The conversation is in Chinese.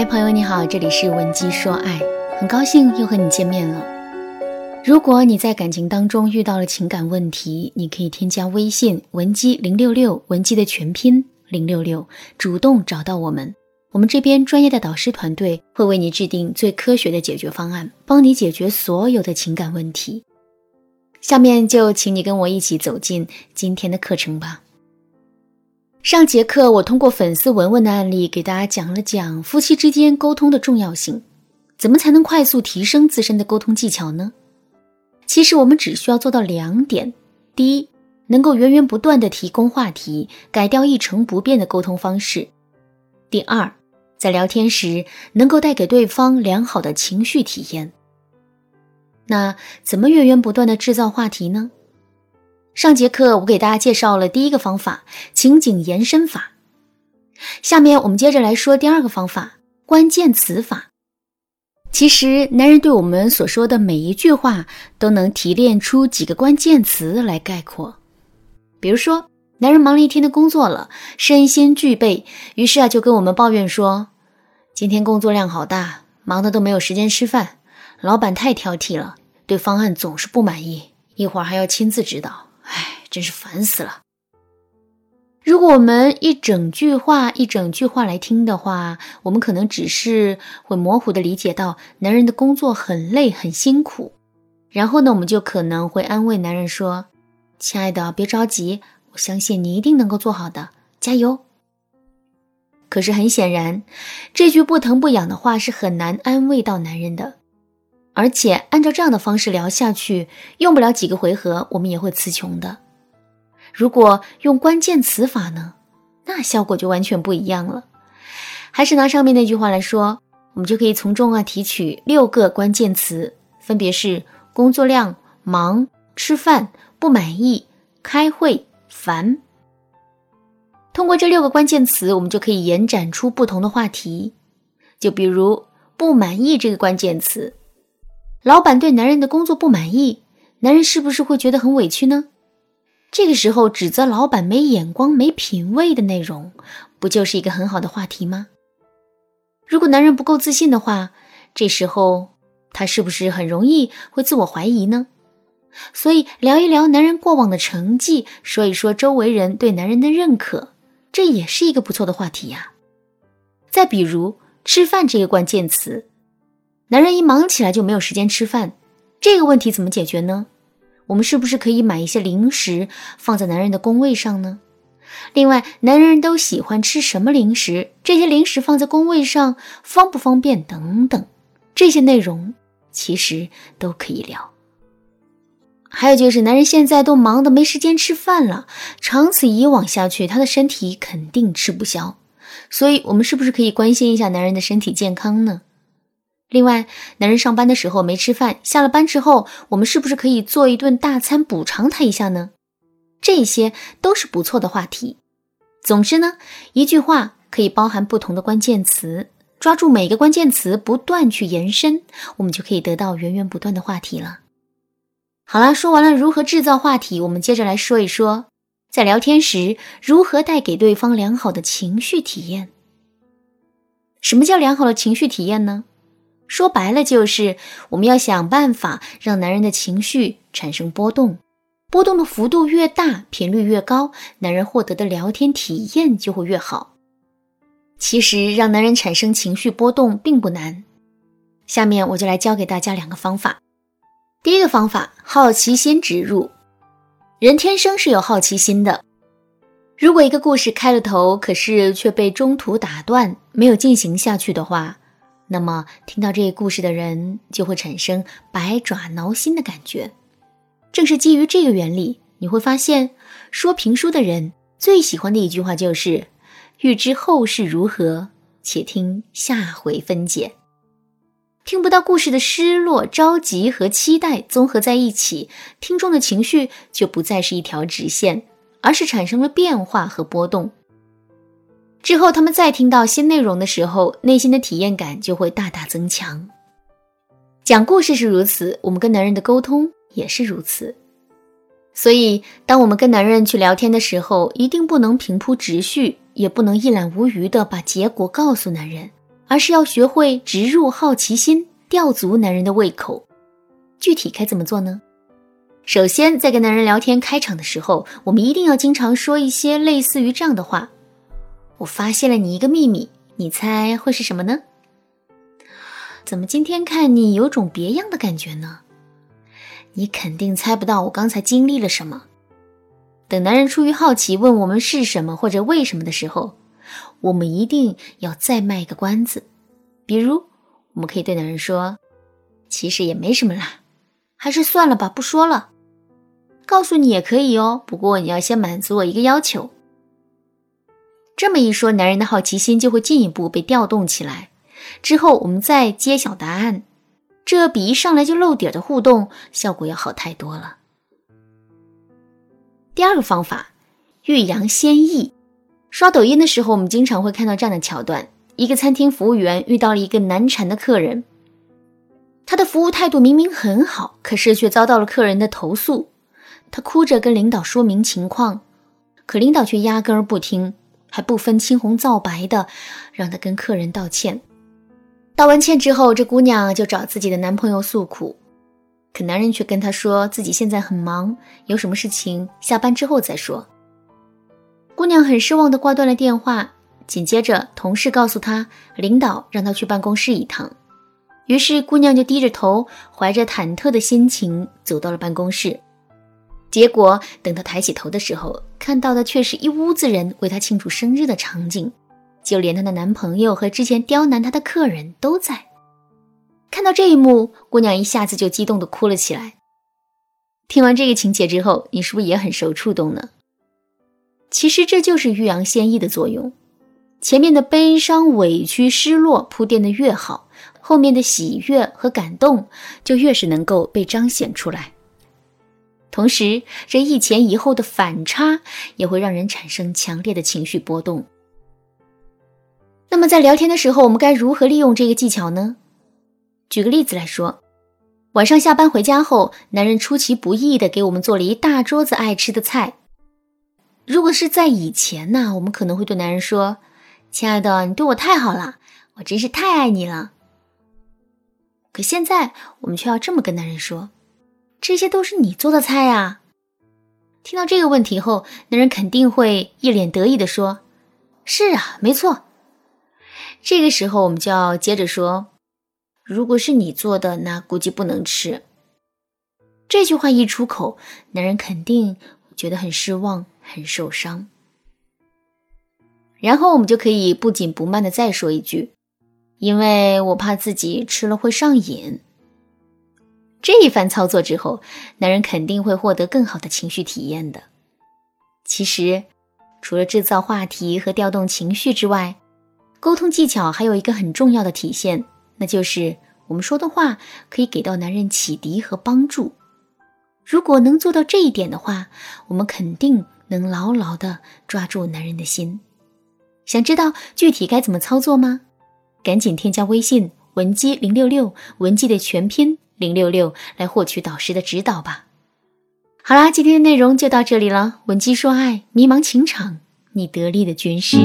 嗨，朋友你好，这里是文姬说爱，很高兴又和你见面了。如果你在感情当中遇到了情感问题，你可以添加微信文姬零六六，文姬的全拼零六六，主动找到我们，我们这边专业的导师团队会为你制定最科学的解决方案，帮你解决所有的情感问题。下面就请你跟我一起走进今天的课程吧。上节课我通过粉丝文文的案例给大家讲了讲夫妻之间沟通的重要性，怎么才能快速提升自身的沟通技巧呢？其实我们只需要做到两点：第一，能够源源不断的提供话题，改掉一成不变的沟通方式；第二，在聊天时能够带给对方良好的情绪体验。那怎么源源不断的制造话题呢？上节课我给大家介绍了第一个方法——情景延伸法。下面我们接着来说第二个方法——关键词法。其实，男人对我们所说的每一句话都能提炼出几个关键词来概括。比如说，男人忙了一天的工作了，身心俱备，于是啊就跟我们抱怨说：“今天工作量好大，忙的都没有时间吃饭，老板太挑剔了，对方案总是不满意，一会儿还要亲自指导。”真是烦死了。如果我们一整句话一整句话来听的话，我们可能只是会模糊的理解到男人的工作很累很辛苦。然后呢，我们就可能会安慰男人说：“亲爱的，别着急，我相信你一定能够做好的，加油。”可是很显然，这句不疼不痒的话是很难安慰到男人的。而且按照这样的方式聊下去，用不了几个回合，我们也会词穷的。如果用关键词法呢，那效果就完全不一样了。还是拿上面那句话来说，我们就可以从中啊提取六个关键词，分别是工作量、忙、吃饭、不满意、开会、烦。通过这六个关键词，我们就可以延展出不同的话题。就比如“不满意”这个关键词。老板对男人的工作不满意，男人是不是会觉得很委屈呢？这个时候指责老板没眼光、没品位的内容，不就是一个很好的话题吗？如果男人不够自信的话，这时候他是不是很容易会自我怀疑呢？所以聊一聊男人过往的成绩，说一说周围人对男人的认可，这也是一个不错的话题呀。再比如吃饭这个关键词。男人一忙起来就没有时间吃饭，这个问题怎么解决呢？我们是不是可以买一些零食放在男人的工位上呢？另外，男人都喜欢吃什么零食？这些零食放在工位上方不方便？等等，这些内容其实都可以聊。还有就是，男人现在都忙得没时间吃饭了，长此以往下去，他的身体肯定吃不消。所以，我们是不是可以关心一下男人的身体健康呢？另外，男人上班的时候没吃饭，下了班之后，我们是不是可以做一顿大餐补偿他一下呢？这些都是不错的话题。总之呢，一句话可以包含不同的关键词，抓住每个关键词，不断去延伸，我们就可以得到源源不断的话题了。好了，说完了如何制造话题，我们接着来说一说，在聊天时如何带给对方良好的情绪体验。什么叫良好的情绪体验呢？说白了就是，我们要想办法让男人的情绪产生波动，波动的幅度越大，频率越高，男人获得的聊天体验就会越好。其实让男人产生情绪波动并不难，下面我就来教给大家两个方法。第一个方法，好奇心植入。人天生是有好奇心的，如果一个故事开了头，可是却被中途打断，没有进行下去的话。那么，听到这个故事的人就会产生百爪挠心的感觉。正是基于这个原理，你会发现，说评书的人最喜欢的一句话就是“欲知后事如何，且听下回分解”。听不到故事的失落、着急和期待综合在一起，听众的情绪就不再是一条直线，而是产生了变化和波动。之后，他们再听到新内容的时候，内心的体验感就会大大增强。讲故事是如此，我们跟男人的沟通也是如此。所以，当我们跟男人去聊天的时候，一定不能平铺直叙，也不能一览无余的把结果告诉男人，而是要学会植入好奇心，吊足男人的胃口。具体该怎么做呢？首先，在跟男人聊天开场的时候，我们一定要经常说一些类似于这样的话：“我发现了你一个秘密，你猜会是什么呢？”“怎么今天看你有种别样的感觉呢？”“你肯定猜不到我刚才经历了什么。”等男人出于好奇问我们是什么或者为什么的时候，我们一定要再卖一个关子。比如，我们可以对男人说：“其实也没什么啦，还是算了吧，不说了。”告诉你也可以哦，不过你要先满足我一个要求。这么一说，男人的好奇心就会进一步被调动起来。之后我们再揭晓答案，这比一上来就露底的互动效果要好太多了。第二个方法，欲扬先抑。刷抖音的时候，我们经常会看到这样的桥段：一个餐厅服务员遇到了一个难缠的客人，他的服务态度明明很好，可是却遭到了客人的投诉。他哭着跟领导说明情况，可领导却压根儿不听，还不分青红皂白的让他跟客人道歉。道完歉之后，这姑娘就找自己的男朋友诉苦，可男人却跟她说自己现在很忙，有什么事情下班之后再说。姑娘很失望的挂断了电话。紧接着，同事告诉她，领导让她去办公室一趟。于是，姑娘就低着头，怀着忐忑的心情走到了办公室。结果等她抬起头的时候，看到的却是一屋子人为她庆祝生日的场景，就连她的男朋友和之前刁难她的客人都在。看到这一幕，姑娘一下子就激动的哭了起来。听完这个情节之后，你是不是也很受触动呢？其实这就是欲扬先抑的作用，前面的悲伤、委屈、失落铺垫的越好，后面的喜悦和感动就越是能够被彰显出来。同时，这一前一后的反差也会让人产生强烈的情绪波动。那么，在聊天的时候，我们该如何利用这个技巧呢？举个例子来说，晚上下班回家后，男人出其不意的给我们做了一大桌子爱吃的菜。如果是在以前呢，我们可能会对男人说：“亲爱的，你对我太好了，我真是太爱你了。”可现在，我们却要这么跟男人说。这些都是你做的菜呀！听到这个问题后，男人肯定会一脸得意的说：“是啊，没错。”这个时候，我们就要接着说：“如果是你做的，那估计不能吃。”这句话一出口，男人肯定觉得很失望、很受伤。然后我们就可以不紧不慢的再说一句：“因为我怕自己吃了会上瘾。”这一番操作之后，男人肯定会获得更好的情绪体验的。其实，除了制造话题和调动情绪之外，沟通技巧还有一个很重要的体现，那就是我们说的话可以给到男人启迪和帮助。如果能做到这一点的话，我们肯定能牢牢的抓住男人的心。想知道具体该怎么操作吗？赶紧添加微信文姬零六六，文姬的全拼。零六六来获取导师的指导吧。好啦，今天的内容就到这里了。闻鸡说爱，迷茫情场，你得力的军师。